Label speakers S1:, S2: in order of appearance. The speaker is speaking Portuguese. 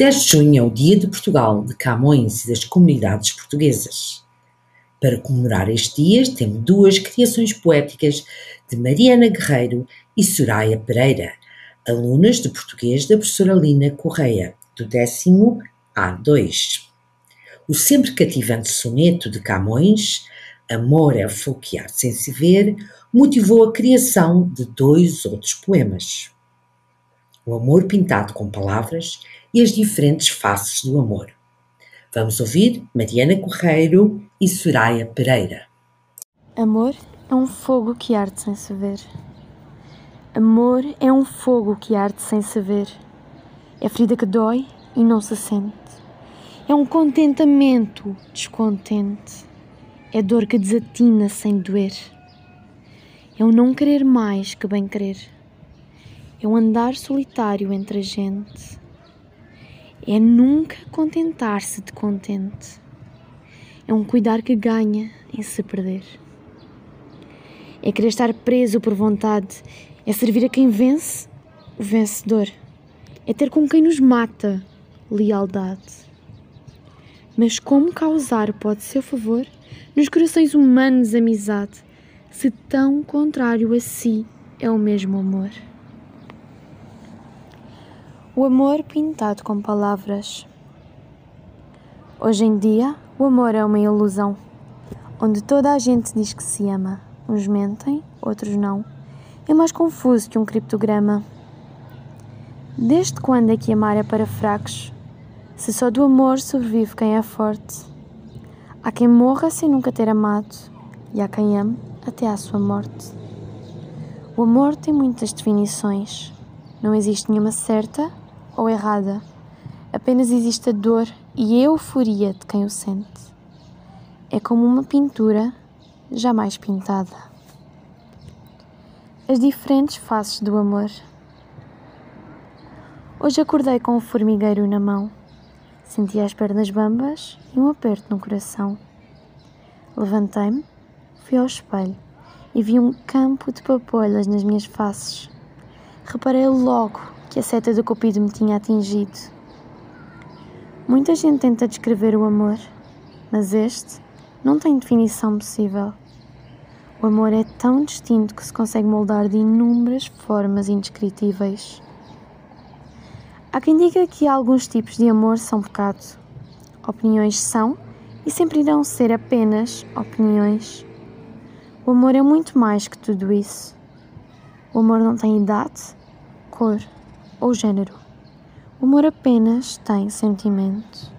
S1: 10 de junho é o Dia de Portugal, de Camões e das comunidades portuguesas. Para comemorar este dia, temos duas criações poéticas de Mariana Guerreiro e Soraya Pereira, alunas de português da professora Lina Correia, do décimo A2. O sempre cativante soneto de Camões, Amor é fogo que arde sem se ver, motivou a criação de dois outros poemas. O amor pintado com palavras e as diferentes faces do amor. Vamos ouvir Mariana Correiro e Soraya Pereira.
S2: Amor é um fogo que arde sem se ver. Amor é um fogo que arde sem se ver. É ferida que dói e não se sente. É um contentamento descontente. É dor que desatina sem doer. É um não querer mais que bem querer. É um andar solitário entre a gente. É nunca contentar-se de contente. É um cuidar que ganha em se perder. É querer estar preso por vontade é servir a quem vence, o vencedor. É ter com quem nos mata, lealdade. Mas como causar pode ser favor nos corações humanos amizade, se tão contrário a si é o mesmo amor? O amor pintado com palavras. Hoje em dia, o amor é uma ilusão, onde toda a gente diz que se ama. Uns mentem, outros não é mais confuso que um criptograma. Desde quando é que amar é para fracos? Se só do amor sobrevive quem é forte. Há quem morra sem nunca ter amado, e há quem ame até à sua morte. O amor tem muitas definições. Não existe nenhuma certa ou errada. Apenas existe a dor e a euforia de quem o sente. É como uma pintura jamais pintada as diferentes faces do amor. Hoje acordei com um formigueiro na mão. Senti as pernas bambas e um aperto no coração. Levantei-me, fui ao espelho e vi um campo de papolhas nas minhas faces. Reparei logo que a seta do cupido me tinha atingido. Muita gente tenta descrever o amor, mas este não tem definição possível. O amor é tão distinto que se consegue moldar de inúmeras formas indescritíveis. Há quem diga que alguns tipos de amor são pecado. Opiniões são e sempre irão ser apenas opiniões. O amor é muito mais que tudo isso. O amor não tem idade, cor ou género. O amor apenas tem sentimento.